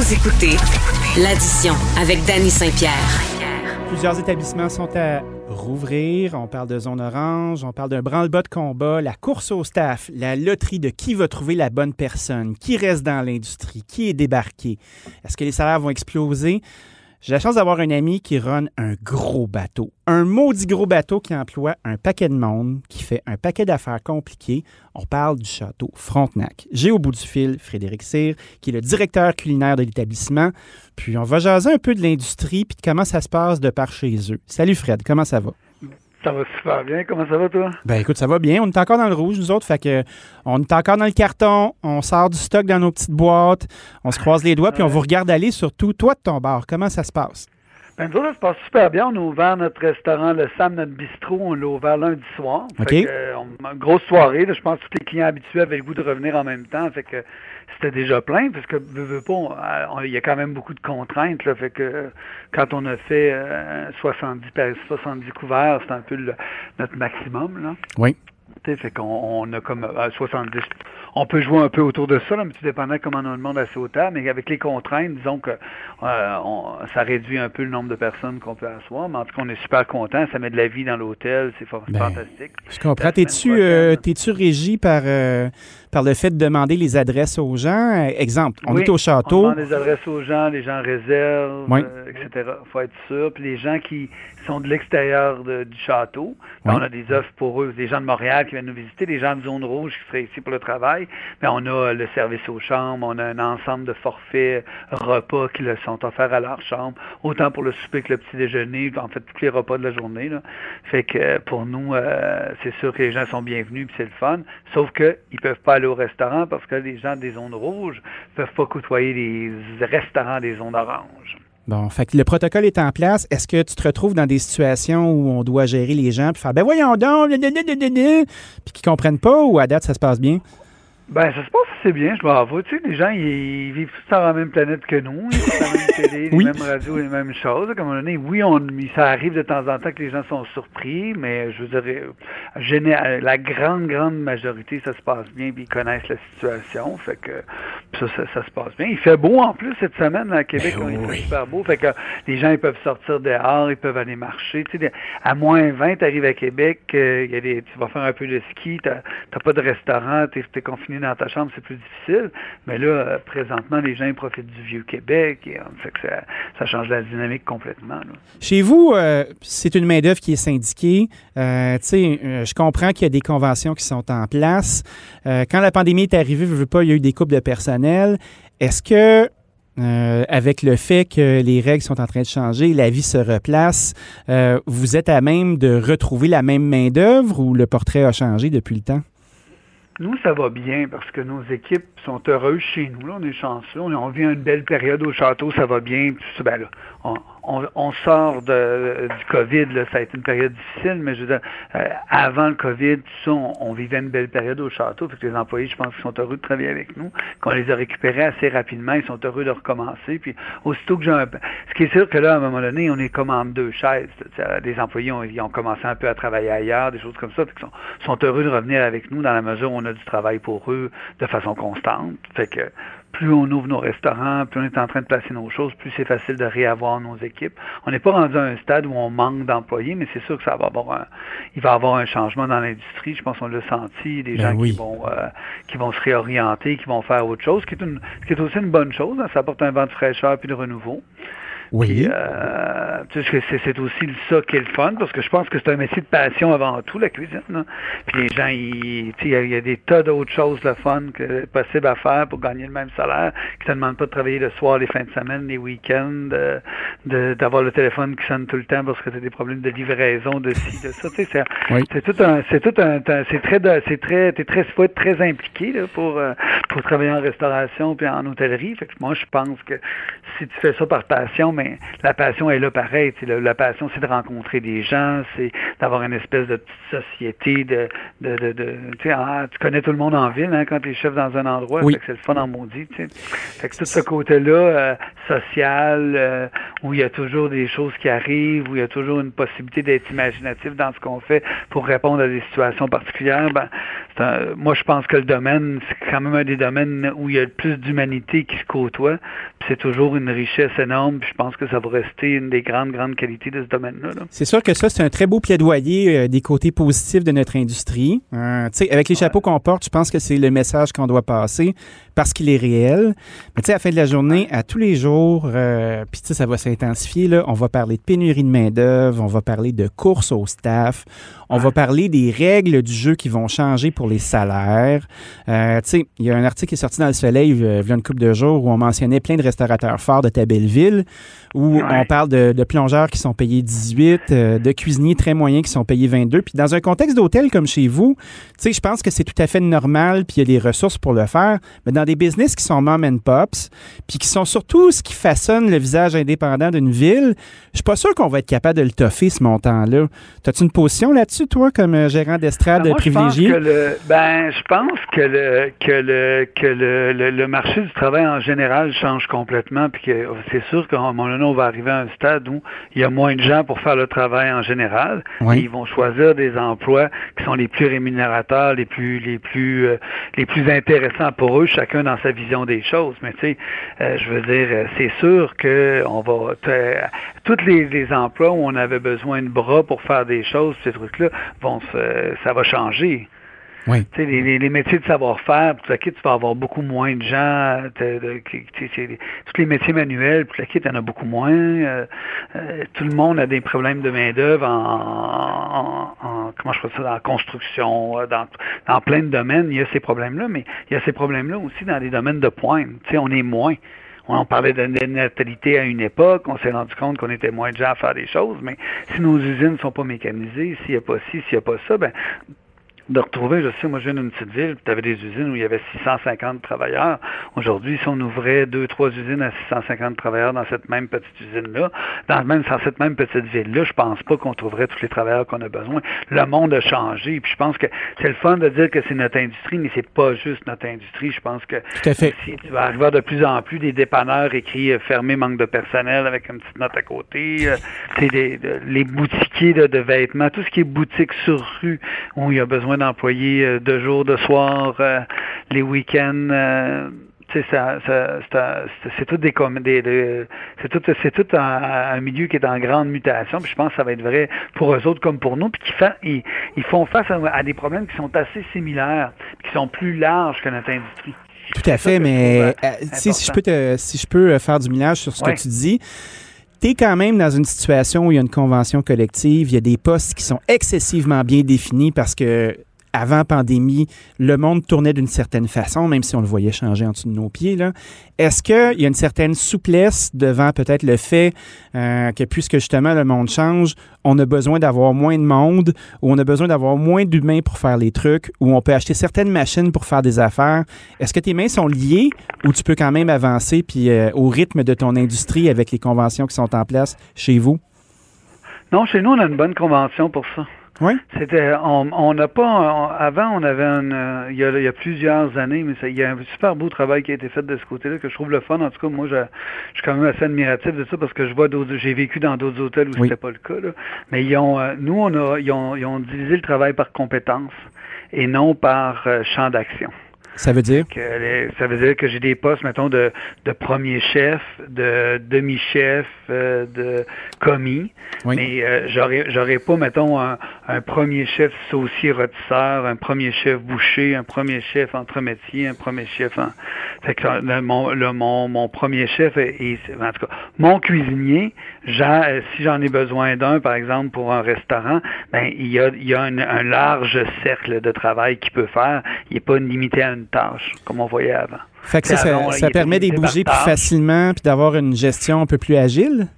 Vous écoutez l'addition avec Danny Saint-Pierre. Plusieurs établissements sont à rouvrir. On parle de zone orange, on parle d'un branle-bas de combat, la course au staff, la loterie de qui va trouver la bonne personne, qui reste dans l'industrie, qui est débarqué. Est-ce que les salaires vont exploser? J'ai la chance d'avoir un ami qui run un gros bateau. Un maudit gros bateau qui emploie un paquet de monde, qui fait un paquet d'affaires compliquées. On parle du château Frontenac. J'ai au bout du fil Frédéric Cyr, qui est le directeur culinaire de l'établissement. Puis on va jaser un peu de l'industrie puis de comment ça se passe de par chez eux. Salut Fred, comment ça va? Ça va super bien. Comment ça va, toi? Ben écoute, ça va bien. On est encore dans le rouge, nous autres. Fait que on est encore dans le carton. On sort du stock dans nos petites boîtes. On se croise les doigts, puis on vous regarde aller surtout. Toi de ton bar, comment ça se passe? Ben, nous ça se passe super bien. On a ouvert notre restaurant, le Sam, notre bistrot. On l'a ouvert lundi soir. Fait que, euh, on- grosse soirée. là. je pense que tous les clients habitués avaient le goût de revenir en même temps. Fait que c'était déjà plein, parce que veux, veux pas, euh, il y a quand même beaucoup de contraintes. Là, fait que euh, quand on a fait euh, 70, par- 70 couverts, c'est un peu le- notre maximum. Là. Oui. Fait qu'on on a comme euh, 70. On peut jouer un peu autour de ça, là, mais tout dépendant comment on a le monde assez au table. Mais avec les contraintes, disons que euh, on- ça réduit un peu le nombre de personnes qu'on peut asseoir. Mais en tout cas, on est super content. Ça met de la vie dans l'hôtel. C'est Ben, fantastique. Je comprends. T'es-tu euh, t'es-tu régi par, euh, par le fait de demander les adresses aux gens? Euh, Exemple, on Oui, est au On château. demande les adresses aux gens, les gens réservent, Oui. euh, etc. faut être sûr. Puis les gens qui sont de l'extérieur du château, ben, Oui. on a des offres pour eux. Des gens de Montréal qui viennent nous visiter, des gens de zone rouge qui seraient ici pour le travail. Mais on a euh, le service aux chambres, on a un ensemble de forfaits repas qui leur sont offerts à leur chambre, autant pour le souper que le petit déjeuner, en fait tous les repas de la journée. Là. Fait que pour nous, euh, c'est sûr que les gens sont bienvenus puis c'est le fun. Sauf que ils peuvent pas au restaurant parce que les gens des zones rouges peuvent pas côtoyer les restaurants des zones oranges. Bon, fait que le protocole est en place. Est-ce que tu te retrouves dans des situations où on doit gérer les gens puis faire ben voyons donc, puis qu'ils comprennent pas ou à date ça se passe bien? Ben, ça se passe assez bien, je m'avoue. Tu sais, les gens, ils, ils vivent tous sur la même planète que nous. Ils écoutent la même télé, Oui. les mêmes radios, les mêmes choses. Comme on donné, oui, on, ça arrive de temps en temps que les gens sont surpris, mais je veux dire, euh, géné- la grande, grande majorité, ça se passe bien, puis ils connaissent la situation. Fait que ça, ça, ça se passe bien. Il fait beau en plus cette semaine à Québec. Ben oui. fait super beau. Fait que les gens, ils peuvent sortir dehors, ils peuvent aller marcher. Tu sais, à moins 20, tu arrives à Québec, euh, il y a des, tu vas faire un peu de ski, tu n'as pas de restaurant, tu es, confiné dans ta chambre, c'est plus difficile. Mais là, euh, présentement, les gens profitent du vieux Québec. Et, euh, fait que ça, change la dynamique complètement. Chez vous, euh, c'est une main-d'œuvre qui est syndiquée. Je comprends qu'il y a des conventions qui sont en place. Quand la pandémie est arrivée, je veux pas, il y a eu des coupes de personnel. Est-ce que, avec le fait que les règles sont en train de changer, la vie se replace, vous êtes à même de retrouver la même main-d'œuvre ou le portrait a changé depuis le temps? Nous, ça va bien parce que nos équipes sont heureuses chez nous. Là, on est chanceux. On, vit une belle période au château, ça va bien. Puis ça, ben là, on- sort de, du COVID, là, ça a été une période difficile, mais je veux dire, euh, avant le COVID, tout ça, on, vivait une belle période au château. Fait que les employés, je pense qu'ils sont heureux de travailler avec nous, qu'on les a récupérés assez rapidement, ils sont heureux de recommencer. Puis aussitôt que j'ai un... Ce qui est sûr que là, à un moment donné, on est comme en deux chaises. Les employés ont, commencé un peu à travailler ailleurs, des choses comme ça. Fait sont, sont heureux de revenir avec nous dans la mesure où on a du travail pour eux de façon constante. Fait que plus on ouvre nos restaurants, plus on est en train de placer nos choses, plus c'est facile de réavoir nos équipes. On n'est pas rendu à un stade où on manque d'employés, mais c'est sûr que ça va avoir un, il va y avoir un changement dans l'industrie. Je pense qu'on l'a senti, des Ben gens oui. qui vont euh, qui vont se réorienter, qui vont faire autre chose, qui est, une, qui est aussi une bonne chose. hein. Ça apporte un vent de fraîcheur puis de renouveau. Puis, euh, tu sais, c'est, aussi ça qui est le fun, parce que je pense que c'est un métier de passion avant tout, la cuisine. là. Puis les gens, ils- tu sais, il y a- il y, a des tas d'autres choses le fun que possible à faire pour gagner le même salaire, qui te demandent pas de travailler le soir, les fins de semaine, les week-ends, de, d'avoir le téléphone qui sonne tout le temps parce que tu as des problèmes de livraison, de ci, de ça. Tu sais, c'est, Oui. tout un, c'est tout un, c'est très, c'est très, t'es très, faut être très impliqué là, pour euh, pour travailler en restauration puis en hôtellerie. Fait que moi, je pense que si tu fais ça par passion, mais la passion est là pareil. La, passion, c'est de rencontrer des gens, c'est d'avoir une espèce de petite société, de, de, de, de ah, tu connais tout le monde en ville hein, quand tu es chef dans un endroit, c'est le fun en maudit. Fait que tout ce côté-là, euh, social, euh, où il y a toujours des choses qui arrivent, où il y a toujours une possibilité d'être imaginatif dans ce qu'on fait pour répondre à des situations particulières, ben, moi je pense que le domaine, c'est quand même un des domaines où il y a le plus d'humanité qui se côtoie. C'est toujours une richesse énorme. Puis je pense que ça va rester une des grandes, grandes qualités de ce domaine-là. C'est sûr que ça, c'est un très beau plaidoyer euh, des côtés positifs de notre industrie. Euh, avec les chapeaux qu'on porte, je pense que c'est le message qu'on doit passer parce qu'il est réel. Mais tu sais, à la fin de la journée, à tous les jours, euh, puis tu sais, ça va s'intensifier, là, on va parler de pénurie de main-d'œuvre, on va parler de course au staff, on va parler des règles du jeu qui vont changer pour les salaires. Euh, tu sais, il y a un article qui est sorti dans Le Soleil euh, il y a une couple de jours où on mentionnait plein de restaurateurs forts de ta belle ville, où on parle de, de, plongeurs qui sont payés 18, euh, de cuisiniers très moyens qui sont payés 22. Puis dans un contexte d'hôtel comme chez vous, tu sais, je pense que c'est tout à fait normal, puis il y a des ressources pour le faire. Mais dans des business qui sont mom and pops, puis qui sont surtout ce qui façonne le visage indépendant d'une ville, je suis pas sûr qu'on va être capable de le toffer, ce montant-là. As-tu une position là-dessus, toi, comme euh, gérant d'estrade ben, privilégié? Je pense que le, ben, je pense que le, que le, que le, le, marché du travail en général change complètement, puis que c'est sûr moment donné, on va arriver à un stade où il y a moins de gens pour faire le travail en général. Et ils vont choisir des emplois qui sont les plus rémunérateurs, les plus, les plus, euh, les plus intéressants pour eux, chacun dans sa vision des choses. Mais tu sais, euh, je veux dire, euh, c'est sûr que on va tous les, les, emplois où on avait besoin de bras pour faire des choses, ces trucs-là, vont ça va changer. Les, les, métiers de savoir-faire, tu vas avoir beaucoup moins de gens. tous les métiers manuels, puis tu en as beaucoup moins. Euh, euh, tout le monde a des problèmes de main-d'œuvre en, en, ça, dans la construction, euh, dans, plein de domaines. Il y a ces problèmes-là, mais il y a ces problèmes-là aussi dans des domaines de pointe. on est moins. On parlait de natalité à une époque, on s'est rendu compte qu'on était moins de gens à faire des choses, mais si nos usines ne sont pas mécanisées, s'il n'y a pas ci, s'il n'y a pas ça, ben de retrouver, je sais, moi je viens d'une petite ville, tu avais des usines où il y avait 650 travailleurs. Aujourd'hui, si on ouvrait deux, trois usines à 650 travailleurs dans cette même petite usine-là, dans même dans cette même petite ville-là, je pense pas qu'on trouverait tous les travailleurs qu'on a besoin. Le monde a changé. Puis je pense que c'est le fun de dire que c'est notre industrie, mais c'est pas juste notre industrie. Je pense que si tu vas arriver de plus en plus des dépanneurs écrits euh, fermés, manque de personnel avec une petite note à côté. Euh, des, les boutiquiers de, de vêtements, tout ce qui est boutique sur rue où il y a besoin d'employés euh, de jour, de soir, euh, les week-ends. Euh, c'est tout des, des, c'est tout c'est tout un, milieu qui est en grande mutation puis je pense que ça va être vrai pour eux autres comme pour nous puis qui ils, font face à, des problèmes qui sont assez similaires qui sont plus larges que notre industrie tout à fait mais si, je peux si je peux faire du millage sur ce que tu dis tu es quand même dans une situation où il y a une convention collective, il y a des postes qui sont excessivement bien définis parce que avant pandémie, le monde tournait d'une certaine façon, même si on le voyait changer en dessous de nos pieds. Est-ce qu'il y a une certaine souplesse devant peut-être le fait euh, que puisque justement le monde change, on a besoin d'avoir moins de monde, ou on a besoin d'avoir moins d'humains pour faire les trucs, ou on peut acheter certaines machines pour faire des affaires? Est-ce que tes mains sont liées ou tu peux quand même avancer puis euh, au rythme de ton industrie avec les conventions qui sont en place chez vous? Non, chez nous, on a une bonne convention pour ça. Oui. C'était, on n'a pas, avant, on avait un, euh, il, y a, il y a plusieurs années, mais il y a un super beau travail qui a été fait de ce côté-là que je trouve le fun. En tout cas, moi, je, je suis quand même assez admiratif de ça parce que je vois d'autres, j'ai vécu dans d'autres hôtels où c'était pas le cas. Là. Mais ils ont, euh, nous, on a, ils ont, ils ont divisé le travail par compétences et non par euh, champ d'action. Ça veut dire? Que, ça veut dire que j'ai des postes, mettons, de, de premier chef, de demi-chef, euh, de commis. Mais euh, j'aurais, j'aurais pas, mettons, un, un premier chef saucier rôtisseur, un premier chef boucher, un premier chef entremétier, un premier chef en... Fait que le, mon, le, mon, mon premier chef est, en tout cas, mon cuisinier, euh, si j'en ai besoin d'un, par exemple, pour un restaurant, ben il y a, il y a un, un large cercle de travail qu'il peut faire. Il n'est pas limité à une tâche, comme on voyait avant. Fait que ça, ça, permet de bouger plus facilement puis d'avoir une gestion un peu plus agile?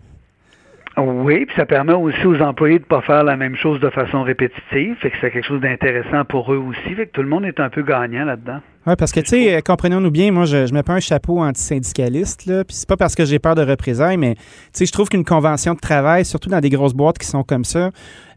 Oui, puis ça permet aussi aux employés de ne pas faire la même chose de façon répétitive. Fait que c'est quelque chose d'intéressant pour eux aussi. Fait que tout le monde est un peu gagnant là-dedans. Oui, parce que, tu sais, comprenons-nous bien, moi, je ne mets pas un chapeau anti-syndicaliste, là, puis c'est pas parce que j'ai peur de représailles, mais, tu sais, je trouve qu'une convention de travail, surtout dans des grosses boîtes qui sont comme ça,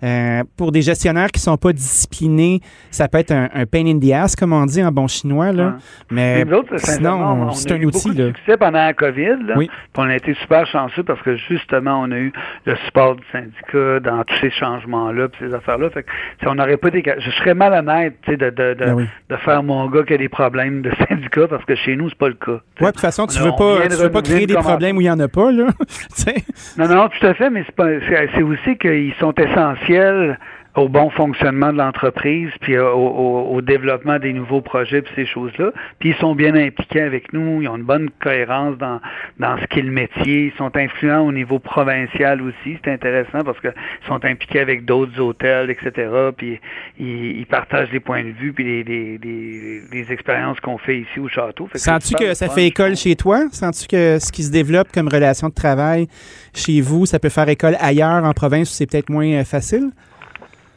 euh, pour des gestionnaires qui sont pas disciplinés, ça peut être un, pain in the ass, comme on dit en bon chinois, là. Mais sinon, c'est un outil, là. succès pendant la COVID, là. Oui. on a été super chanceux parce que, justement, on a eu le support du syndicat dans tous ces changements-là, puis ces affaires-là. Fait que, on n'aurait pas des... Je serais mal honnête, tu sais, de, de, de, ben de faire mon gars qui a des problèmes de syndicat parce que chez nous, c'est pas le cas. Oui, de toute façon, tu ne veux pas, tu veux pas créer des problèmes où il n'y en a pas, là. non, non, tout à fait, mais c'est aussi qu'ils sont essentiels au bon fonctionnement de l'entreprise, puis au, au, développement des nouveaux projets, puis ces choses-là. Puis ils sont bien impliqués avec nous, ils ont une bonne cohérence dans, dans ce qu'est le métier, ils sont influents au niveau provincial aussi, c'est intéressant parce qu'ils sont impliqués avec d'autres hôtels, etc. Puis ils, ils, partagent des points de vue, puis les, les, les, les expériences qu'on fait ici au château. Sens-tu que ça fait école chez toi? Sens-tu que ce qui se développe comme relation de travail chez vous, ça peut faire école ailleurs en province où c'est peut-être moins euh, facile?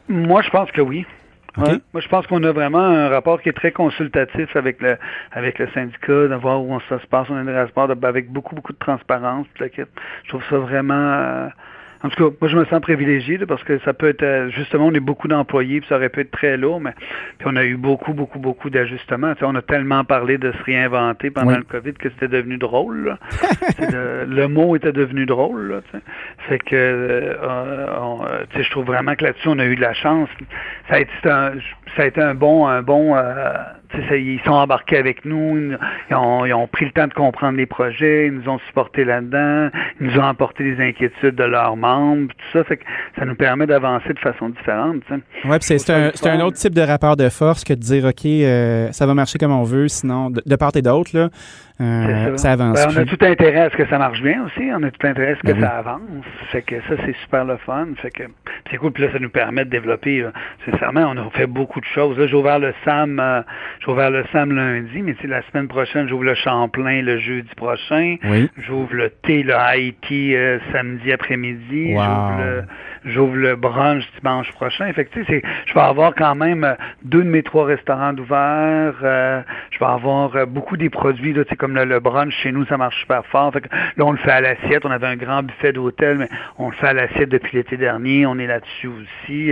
Moi, je pense que oui. Moi, je pense qu'on a vraiment un rapport qui est très consultatif avec le avec le syndicat, de voir où on, ça se passe. On a un rapport avec beaucoup, beaucoup de transparence. Je trouve ça vraiment euh, en tout cas, moi, je me sens privilégié parce que ça peut être, euh, justement, on est beaucoup d'employés, puis ça aurait pu être très lourd, mais puis on a eu beaucoup, beaucoup, beaucoup d'ajustements. Tu sais, on a tellement parlé de se réinventer pendant le COVID que c'était devenu drôle. le, mot était devenu drôle. Là, tu sais. Fait que, euh, euh, tu sais, je trouve vraiment que là-dessus, on a eu de la chance. Ça a été un, ça a été un bon, un bon ils sont embarqués avec nous, ils ont, pris le temps de comprendre les projets, ils nous ont supportés là-dedans, ils nous ont apporté les inquiétudes de leurs membres, tout ça, fait que ça nous permet d'avancer de façon différente. Oui, c'est un, un, autre type de rapport de force que de dire, OK, euh, ça va marcher comme on veut, sinon, de, part et d'autre, là, euh, ça. avance. Ben, on a tout intérêt à ce que ça marche bien aussi, on a tout intérêt à ce que ben ça avance, fait que ça, c'est super le fun, fait que c'est cool, puis là, ça nous permet de développer, sincèrement, on a fait beaucoup de choses. Là, j'ai ouvert le SAM euh, J'ouvre ouvert le SAM lundi, mais la semaine prochaine, j'ouvre le Champlain le jeudi prochain. J'ouvre le thé, le Haïti euh, samedi après-midi. J'ouvre le, brunch dimanche prochain. Fait que, je vais avoir quand même euh, deux de mes trois restaurants d'ouvert. Euh, je vais avoir beaucoup des produits, là, comme le, brunch chez nous, ça marche super fort. Là, on le fait à l'assiette. On avait un grand buffet d'hôtel, mais on le fait à l'assiette depuis l'été dernier. On est là-dessus aussi.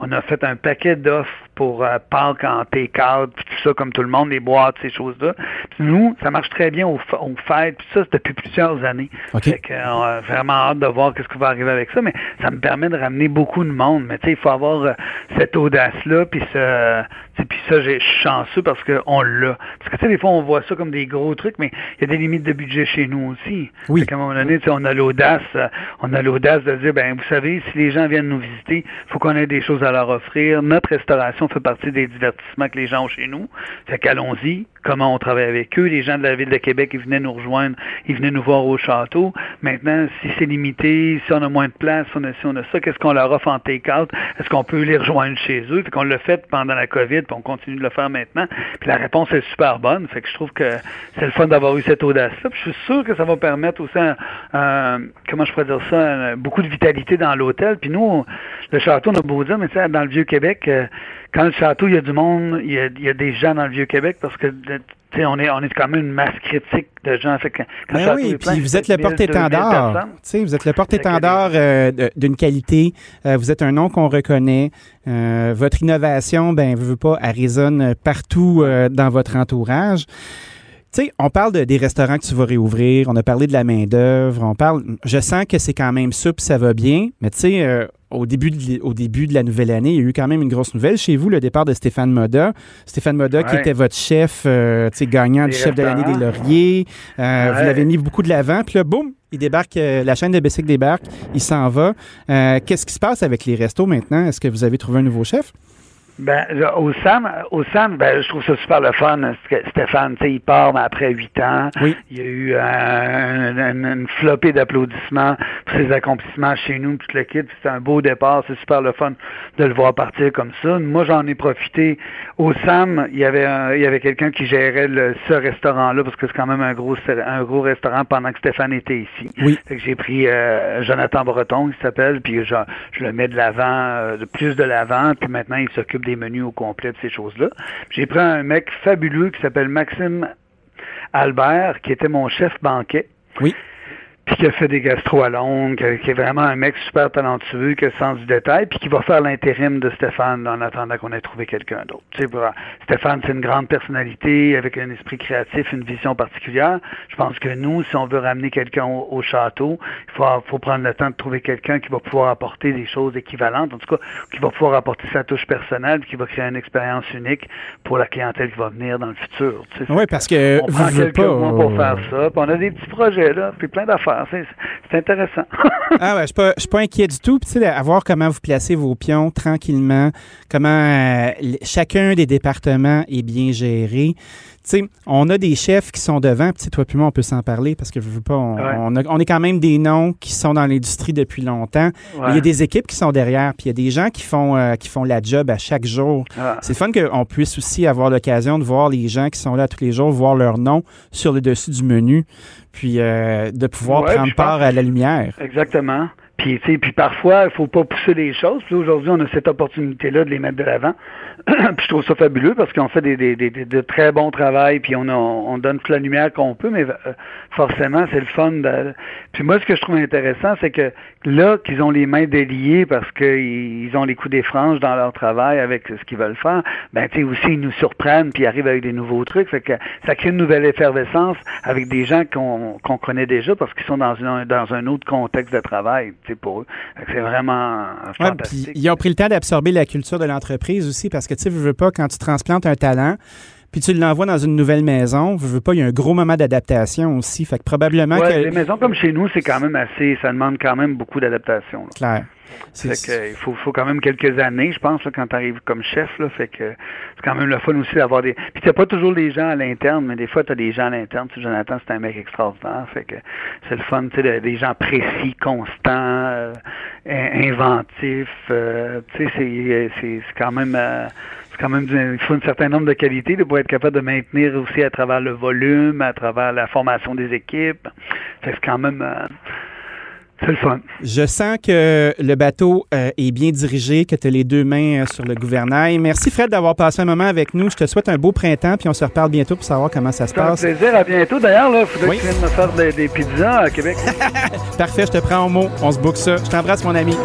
on a fait un paquet d'offres pour Pâques en take-out, puis tout ça comme tout le monde, les boîtes, ces choses-là. nous, ça marche très bien aux, fêtes, puis ça, c'est depuis plusieurs années. Fait que, on a vraiment hâte de voir qu'est-ce qui va arriver avec ça, mais ça me permet de ramener beaucoup de monde. Mais tu sais, il faut avoir euh, cette audace-là, puis ce, puis ça, j'ai chanceux parce qu'on l'a. Parce que tu sais, des fois, on voit ça comme des gros trucs, mais il y a des limites de budget chez nous aussi. Oui. à un moment donné, on a l'audace, euh, on a l'audace de dire, ben, vous savez, si les gens viennent nous visiter, il faut qu'on ait des choses à leur offrir. Notre restauration fait partie des divertissements que les gens ont chez nous. Fait qu'allons-y, comment on travaille avec eux. Les gens de la ville de Québec, ils venaient nous rejoindre, ils venaient nous voir au château. Maintenant, si c'est limité, si on a moins de place, si on a, on a ça, qu'est-ce qu'on leur offre en take-out? Est-ce qu'on peut les rejoindre chez eux? Fait qu'on l'a fait pendant la COVID, puis on continue de le faire maintenant. Puis la réponse est super bonne. Fait que je trouve que c'est le fun d'avoir eu cette audace-là. Je suis sûr que ça va permettre aussi, comment je pourrais dire ça, beaucoup de vitalité dans l'hôtel. Puis nous, le château, on a beau dire, mais tu sais, dans le Vieux-Québec, euh, quand le château, il y a du monde, il y a, il y a des gens dans le Vieux-Québec parce que on est, on est quand même une masse critique de gens. Fait ben oui, puis vous êtes le porte-étendard. Vous êtes le porte-étendard euh, d'une qualité. Euh, vous êtes un nom qu'on reconnaît. Euh, votre innovation, ben, vous pas, elle résonne partout dans votre entourage. Tu sais, on parle de, des restaurants que tu vas réouvrir, on a parlé de la main-d'œuvre, on parle. Je sens que c'est quand même ça, puis ça va bien, mais tu sais, au début, de, au début de la nouvelle année, il y a eu quand même une grosse nouvelle chez vous, le départ de Stéphane Moda. Stéphane Moda, qui était votre chef, euh, gagnant du chef de l'année des Lauriers. Euh, vous l'avez mis beaucoup de l'avant. Puis là, boum, il débarque, euh, la chaîne de Bessic débarque, il s'en va. Qu'est-ce qui se passe avec les restos maintenant? Est-ce que vous avez trouvé un nouveau chef? Ben, au SAM, au SAM, ben, je trouve ça super le fun. Stéphane, tu sais, il part mais après huit ans. Oui. Il y a eu une flopée d'applaudissements pour ses accomplissements chez nous, toute l'équipe. C'était un beau départ. C'est super le fun de le voir partir comme ça. Moi, j'en ai profité. Au SAM, il y avait il y avait quelqu'un qui gérait le, ce restaurant-là parce que c'est quand même un gros un gros restaurant pendant que Stéphane était ici. Oui. j'ai pris euh, Jonathan Breton, qui s'appelle, puis je, je le mets de l'avant, euh, de plus de l'avant, puis maintenant il s'occupe des menus au complet de ces choses-là. J'ai pris un mec fabuleux qui s'appelle Maxime Albert, qui était mon chef banquet. Oui puis qui a fait des gastro à Londres, qui, est vraiment un mec super talentueux, qui a le sens du détail, puis qui va faire l'intérim de Stéphane en attendant qu'on ait trouvé quelqu'un d'autre. Stéphane, c'est une grande personnalité avec un esprit créatif, une vision particulière. Je pense que nous, si on veut ramener quelqu'un au, château, il faut, faut, prendre le temps de trouver quelqu'un qui va pouvoir apporter des choses équivalentes, en tout cas, qui va pouvoir apporter sa touche personnelle, qui va créer une expérience unique pour la clientèle qui va venir dans le futur. Oui, parce que on prend quelques mois pour faire ça, puis on a des petits projets là, puis plein d'affaires. C'est intéressant. ah ouais, je ne suis pas inquiet du tout. Puis, à voir comment vous placez vos pions tranquillement, comment euh, chacun des départements est bien géré. Sais, on a des chefs qui sont devant, puis toi puis moi, on peut s'en parler parce que je veux pas. On, est quand même des noms qui sont dans l'industrie depuis longtemps. Il y a des équipes qui sont derrière, puis il y a des gens qui font euh, qui font la job à chaque jour. Ah. C'est fun qu'on puisse aussi avoir l'occasion de voir les gens qui sont là tous les jours, voir leur nom sur le dessus du menu, puis euh, de pouvoir prendre part à la lumière. Exactement. Puis, puis parfois, il faut pas pousser les choses. Puis aujourd'hui, on a cette opportunité-là de les mettre de l'avant. puis je trouve ça fabuleux parce qu'on fait des, des, des, de très bons travail, puis on, a, on donne toute la lumière qu'on peut, mais euh, forcément, c'est le fun. De... Puis moi, ce que je trouve intéressant, c'est que là, qu'ils ont les mains déliées parce qu'ils ont les coups des franges dans leur travail avec ce qu'ils veulent faire, ben tu sais, aussi, ils nous surprennent, puis arrivent avec des nouveaux trucs. Fait que ça crée une nouvelle effervescence avec des gens qu'on qu'on connaît déjà parce qu'ils sont dans, une, dans un autre contexte de travail, tu sais, pour eux. C'est vraiment fantastique. ils ont pris le temps d'absorber la culture de l'entreprise aussi parce que tu sais, veux pas, quand tu transplantes un talent, puis tu l'envoies dans une nouvelle maison, je veux pas, il y a un gros moment d'adaptation aussi. Fait que probablement que. Les maisons comme chez nous, c'est quand même assez. Ça demande quand même beaucoup d'adaptation. Claire. Fait que, il faut, faut quand même quelques années, je pense, quand tu arrives comme chef. Là, fait que c'est quand même le fun aussi d'avoir des. Puis t'as pas toujours des gens à l'interne, mais des fois tu as des gens à l'interne. Tu Jonathan, c'est un mec extraordinaire. Fait que c'est le fun, tu sais, des gens précis, constants, euh, inventifs. Euh, tu sais, c'est quand même. Euh, quand même, il faut un certain nombre de qualités pour être capable de maintenir aussi à travers le volume, à travers la formation des équipes. C'est quand même. Euh, c'est le fun. Je sens que le bateau euh, est bien dirigé, que tu as les deux mains euh, sur le gouvernail. Merci Fred d'avoir passé un moment avec nous. Je te souhaite un beau printemps, puis on se reparle bientôt pour savoir comment ça se passe. Un plaisir, à bientôt. D'ailleurs, il faudrait que tu viennes me faire des, des pizzas à Québec. Parfait, je te prends au mot. On se boucle ça. Je t'embrasse, mon ami.